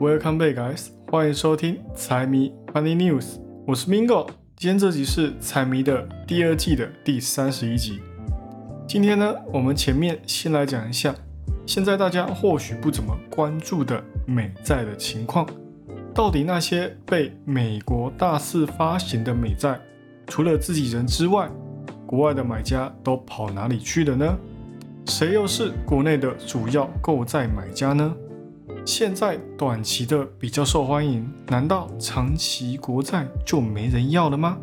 Welcome back, guys！欢迎收听财迷 Money News，我是 Mingo。今天这集是财迷的第二季的第三十一集。今天呢，我们前面先来讲一下，现在大家或许不怎么关注的美债的情况。到底那些被美国大肆发行的美债，除了自己人之外，国外的买家都跑哪里去了呢？谁又是国内的主要购债买家呢？现在短期的比较受欢迎，难道长期国债就没人要了吗？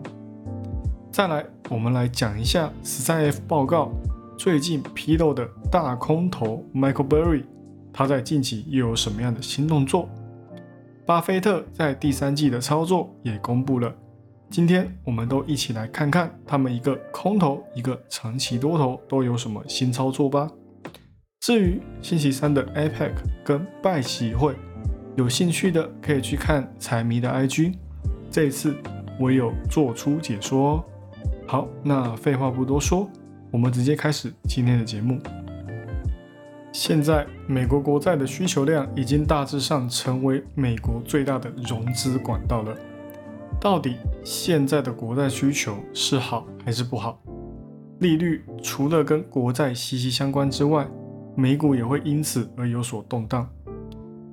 再来，我们来讲一下十三 F 报告最近披露的大空头 Michael Burry，他在近期又有什么样的新动作？巴菲特在第三季的操作也公布了，今天我们都一起来看看他们一个空头，一个长期多头都有什么新操作吧。至于星期三的 APEC 跟拜喜会，有兴趣的可以去看财迷的 IG。这一次我有做出解说哦。好，那废话不多说，我们直接开始今天的节目。现在美国国债的需求量已经大致上成为美国最大的融资管道了。到底现在的国债需求是好还是不好？利率除了跟国债息息相关之外，美股也会因此而有所动荡。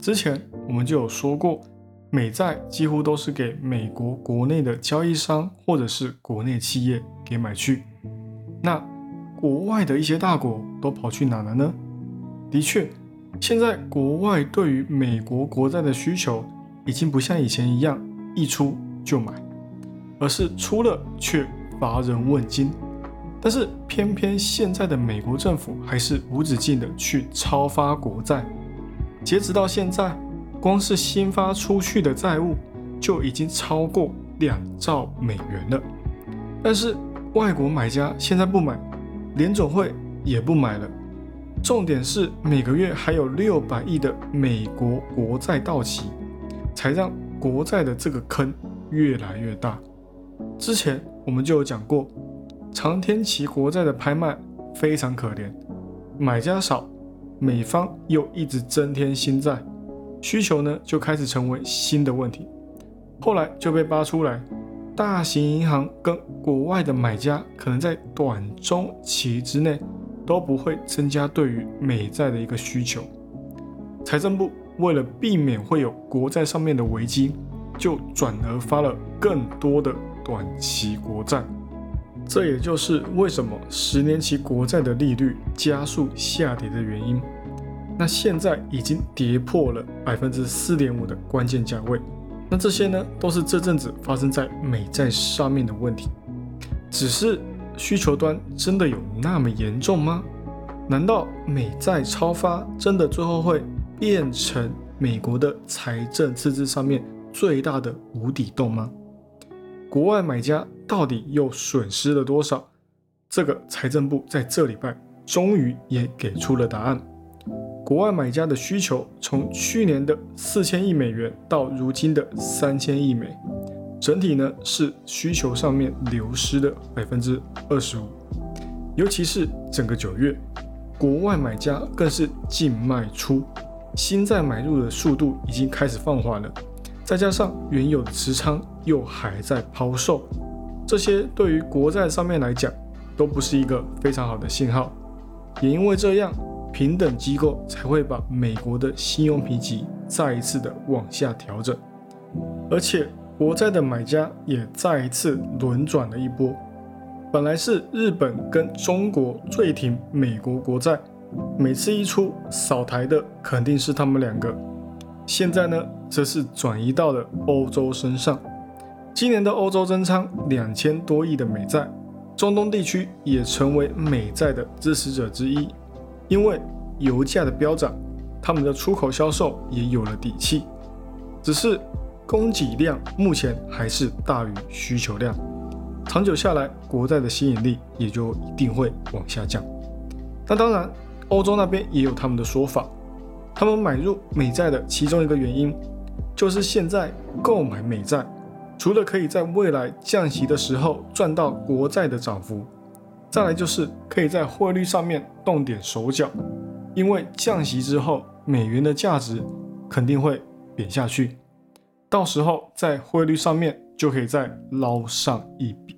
之前我们就有说过，美债几乎都是给美国国内的交易商或者是国内企业给买去。那国外的一些大国都跑去哪了呢？的确，现在国外对于美国国债的需求已经不像以前一样一出就买，而是出了却乏人问津。但是偏偏现在的美国政府还是无止境的去超发国债，截止到现在，光是新发出去的债务就已经超过两兆美元了。但是外国买家现在不买，联总会也不买了。重点是每个月还有六百亿的美国国债到期，才让国债的这个坑越来越大。之前我们就有讲过。长天期国债的拍卖非常可怜，买家少，美方又一直增添新债，需求呢就开始成为新的问题。后来就被扒出来，大型银行跟国外的买家可能在短中期之内都不会增加对于美债的一个需求。财政部为了避免会有国债上面的危机，就转而发了更多的短期国债。这也就是为什么十年期国债的利率加速下跌的原因。那现在已经跌破了百分之四点五的关键价位。那这些呢，都是这阵子发生在美债上面的问题。只是需求端真的有那么严重吗？难道美债超发真的最后会变成美国的财政赤字上面最大的无底洞吗？国外买家到底又损失了多少？这个财政部在这礼拜终于也给出了答案。国外买家的需求从去年的四千亿美元到如今的三千亿美，整体呢是需求上面流失的百分之二十五。尤其是整个九月，国外买家更是净卖出，新在买入的速度已经开始放缓了。再加上原有的持仓又还在抛售，这些对于国债上面来讲都不是一个非常好的信号。也因为这样，平等机构才会把美国的信用评级再一次的往下调整，而且国债的买家也再一次轮转了一波。本来是日本跟中国最挺美国国债，每次一出扫台的肯定是他们两个。现在呢，则是转移到了欧洲身上。今年的欧洲增仓两千多亿的美债，中东地区也成为美债的支持者之一。因为油价的飙涨，他们的出口销售也有了底气。只是供给量目前还是大于需求量，长久下来，国债的吸引力也就一定会往下降。那当然，欧洲那边也有他们的说法。他们买入美债的其中一个原因，就是现在购买美债，除了可以在未来降息的时候赚到国债的涨幅，再来就是可以在汇率上面动点手脚，因为降息之后美元的价值肯定会贬下去，到时候在汇率上面就可以再捞上一笔。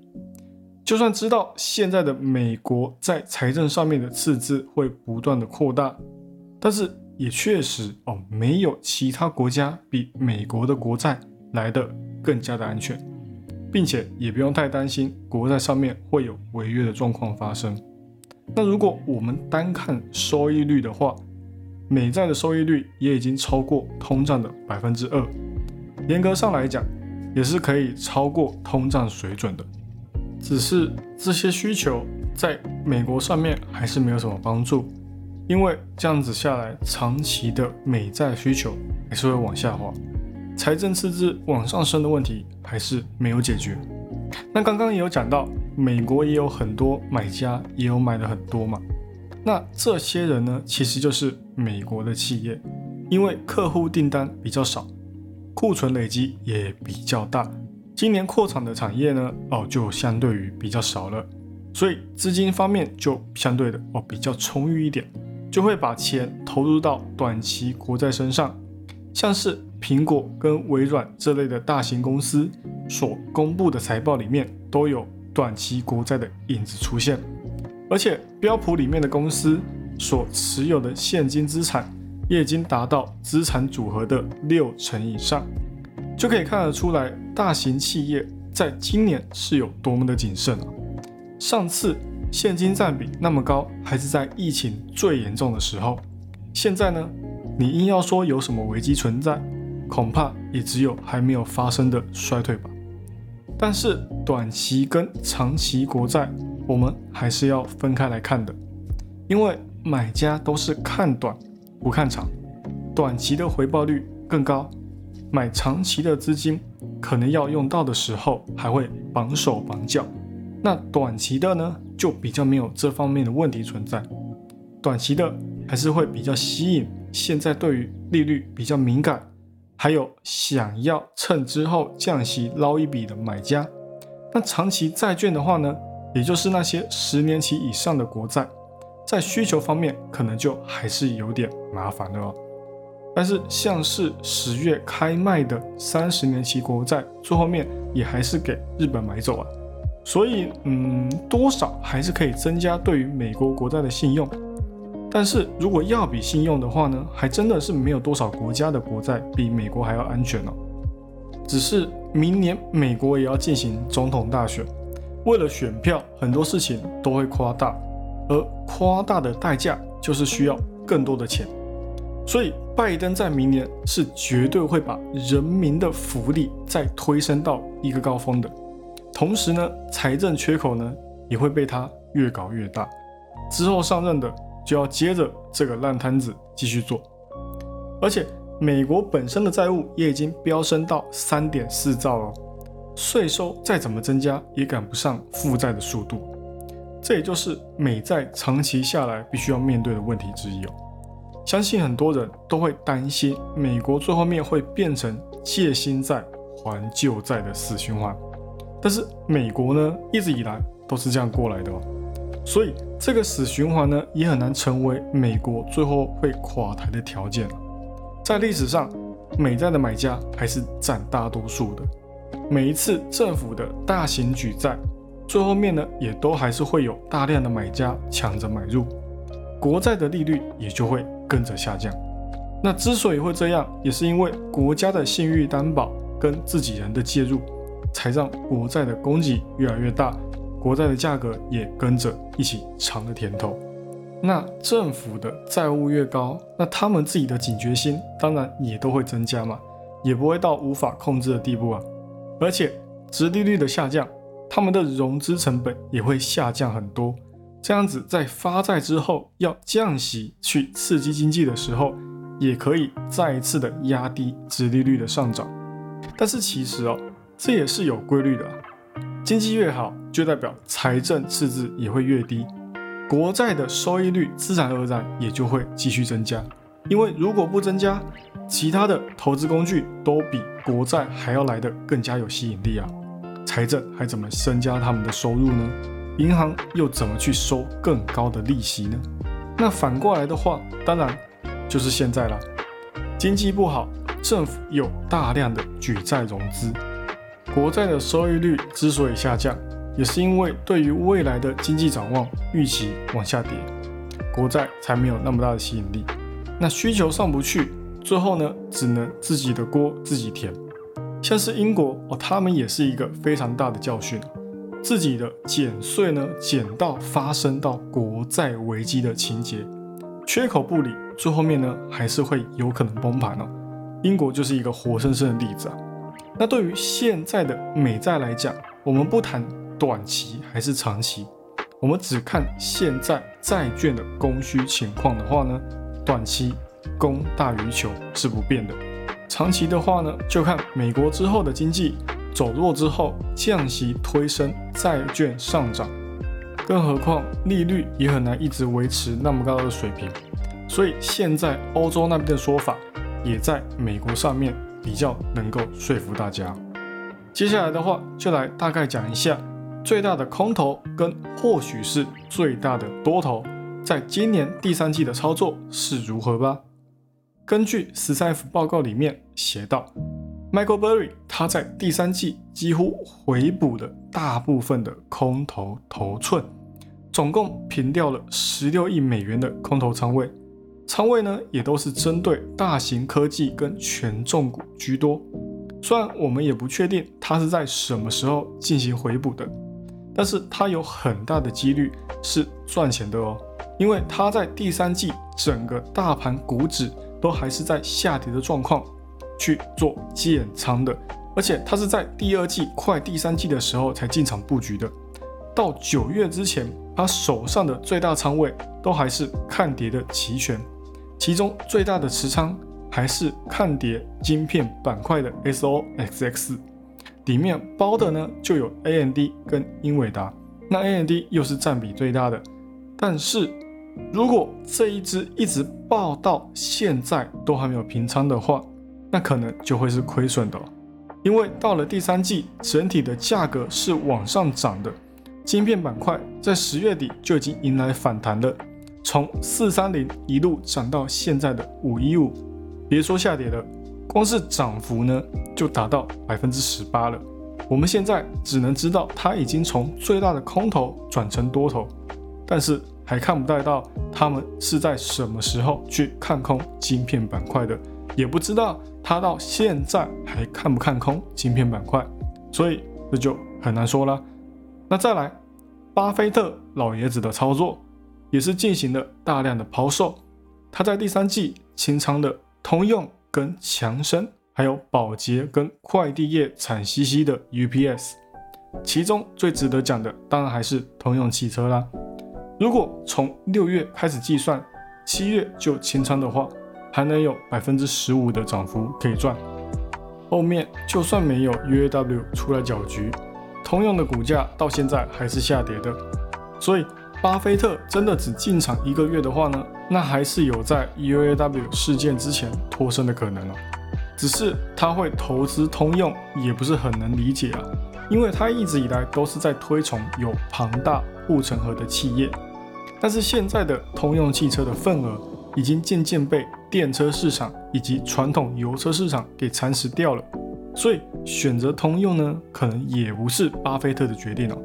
就算知道现在的美国在财政上面的赤字会不断的扩大，但是也确实哦，没有其他国家比美国的国债来的更加的安全，并且也不用太担心国债上面会有违约的状况发生。那如果我们单看收益率的话，美债的收益率也已经超过通胀的百分之二，严格上来讲，也是可以超过通胀水准的。只是这些需求在美国上面还是没有什么帮助，因为这样子下来，长期的美债需求还是会往下滑，财政赤字往上升的问题还是没有解决。那刚刚也有讲到，美国也有很多买家，也有买的很多嘛。那这些人呢，其实就是美国的企业，因为客户订单比较少，库存累积也比较大。今年扩产的产业呢，哦，就相对于比较少了，所以资金方面就相对的哦比较充裕一点，就会把钱投入到短期国债身上，像是苹果跟微软这类的大型公司所公布的财报里面都有短期国债的影子出现，而且标普里面的公司所持有的现金资产也已经达到资产组合的六成以上。就可以看得出来，大型企业在今年是有多么的谨慎啊！上次现金占比那么高，还是在疫情最严重的时候。现在呢，你硬要说有什么危机存在，恐怕也只有还没有发生的衰退吧。但是短期跟长期国债，我们还是要分开来看的，因为买家都是看短不看长，短期的回报率更高。买长期的资金，可能要用到的时候还会绑手绑脚。那短期的呢，就比较没有这方面的问题存在。短期的还是会比较吸引现在对于利率比较敏感，还有想要趁之后降息捞一笔的买家。那长期债券的话呢，也就是那些十年期以上的国债，在需求方面可能就还是有点麻烦的哦。但是像是十月开卖的三十年期国债，最后面也还是给日本买走了，所以嗯，多少还是可以增加对于美国国债的信用。但是如果要比信用的话呢，还真的是没有多少国家的国债比美国还要安全哦。只是明年美国也要进行总统大选，为了选票，很多事情都会夸大，而夸大的代价就是需要更多的钱。所以，拜登在明年是绝对会把人民的福利再推升到一个高峰的。同时呢，财政缺口呢也会被他越搞越大。之后上任的就要接着这个烂摊子继续做。而且，美国本身的债务也已经飙升到三点四兆了，税收再怎么增加也赶不上负债的速度。这也就是美债长期下来必须要面对的问题之一哦。相信很多人都会担心，美国最后面会变成借新债还旧债的死循环。但是美国呢，一直以来都是这样过来的哦，所以这个死循环呢，也很难成为美国最后会垮台的条件。在历史上，美债的买家还是占大多数的。每一次政府的大型举债，最后面呢，也都还是会有大量的买家抢着买入，国债的利率也就会。跟着下降，那之所以会这样，也是因为国家的信誉担保跟自己人的介入，才让国债的供给越来越大，国债的价格也跟着一起尝了甜头。那政府的债务越高，那他们自己的警觉心当然也都会增加嘛，也不会到无法控制的地步啊。而且，殖利率的下降，他们的融资成本也会下降很多。这样子，在发债之后要降息去刺激经济的时候，也可以再一次的压低殖利率的上涨。但是其实哦，这也是有规律的，经济越好，就代表财政赤字也会越低，国债的收益率自然而然也就会继续增加。因为如果不增加，其他的投资工具都比国债还要来的更加有吸引力啊，财政还怎么增加他们的收入呢？银行又怎么去收更高的利息呢？那反过来的话，当然就是现在了。经济不好，政府有大量的举债融资，国债的收益率之所以下降，也是因为对于未来的经济展望预期往下跌，国债才没有那么大的吸引力。那需求上不去，最后呢，只能自己的锅自己填。像是英国哦，他们也是一个非常大的教训，自己的减税呢，减到发生到国债危机的情节，缺口不理，最后面呢，还是会有可能崩盘哦。英国就是一个活生生的例子啊。那对于现在的美债来讲，我们不谈短期还是长期，我们只看现在债券的供需情况的话呢，短期供大于求是不变的。长期的话呢，就看美国之后的经济走弱之后，降息推升债券上涨，更何况利率也很难一直维持那么高的水平，所以现在欧洲那边的说法，也在美国上面比较能够说服大家。接下来的话，就来大概讲一下最大的空头跟或许是最大的多头，在今年第三季的操作是如何吧。根据十三 F 报告里面写到，Michael Burry 他在第三季几乎回补了大部分的空头头寸，总共平掉了十六亿美元的空头仓位，仓位呢也都是针对大型科技跟权重股居多。虽然我们也不确定它是在什么时候进行回补的，但是它有很大的几率是赚钱的哦，因为它在第三季整个大盘股指。都还是在下跌的状况去做建仓的，而且它是在第二季快第三季的时候才进场布局的。到九月之前，他手上的最大仓位都还是看跌的期权，其中最大的持仓还是看跌晶片板块的 SOXX，里面包的呢就有 AMD 跟英伟达，那 AMD 又是占比最大的，但是。如果这一只一直爆到现在都还没有平仓的话，那可能就会是亏损的，因为到了第三季，整体的价格是往上涨的，晶片板块在十月底就已经迎来反弹了，从四三零一路涨到现在的五一五，别说下跌了，光是涨幅呢就达到百分之十八了。我们现在只能知道它已经从最大的空头转成多头，但是。还看不到他们是在什么时候去看空晶片板块的，也不知道他到现在还看不看空晶片板块，所以这就很难说了。那再来，巴菲特老爷子的操作也是进行了大量的抛售，他在第三季清仓的通用跟强生，还有宝洁跟快递业惨兮兮的 UPS，其中最值得讲的当然还是通用汽车啦。如果从六月开始计算，七月就清仓的话，还能有百分之十五的涨幅可以赚。后面就算没有 UAW 出来搅局，通用的股价到现在还是下跌的。所以，巴菲特真的只进场一个月的话呢，那还是有在 UAW 事件之前脱身的可能哦。只是他会投资通用，也不是很能理解啊，因为他一直以来都是在推崇有庞大护城河的企业。但是现在的通用汽车的份额已经渐渐被电车市场以及传统油车市场给蚕食掉了，所以选择通用呢，可能也不是巴菲特的决定哦。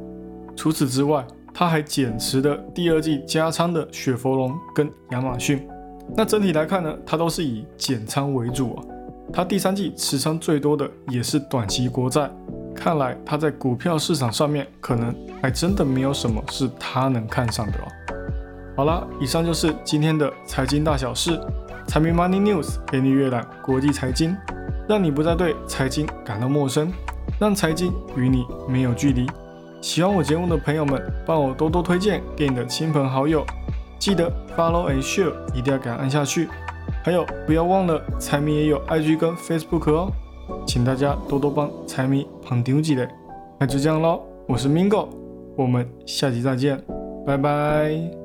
除此之外，他还减持了第二季加仓的雪佛龙跟亚马逊。那整体来看呢，他都是以减仓为主啊。他第三季持仓最多的也是短期国债，看来他在股票市场上面可能还真的没有什么是他能看上的哦。好了，以上就是今天的财经大小事，财迷 Money News 给你阅览国际财经，让你不再对财经感到陌生，让财经与你没有距离。喜欢我节目的朋友们，帮我多多推荐给你的亲朋好友，记得 Follow and Share 一定要给它按下去。还有，不要忘了财迷也有 IG 跟 Facebook 哦，请大家多多帮财迷捧场起来。那就这样喽，我是 Mingo，我们下期再见，拜拜。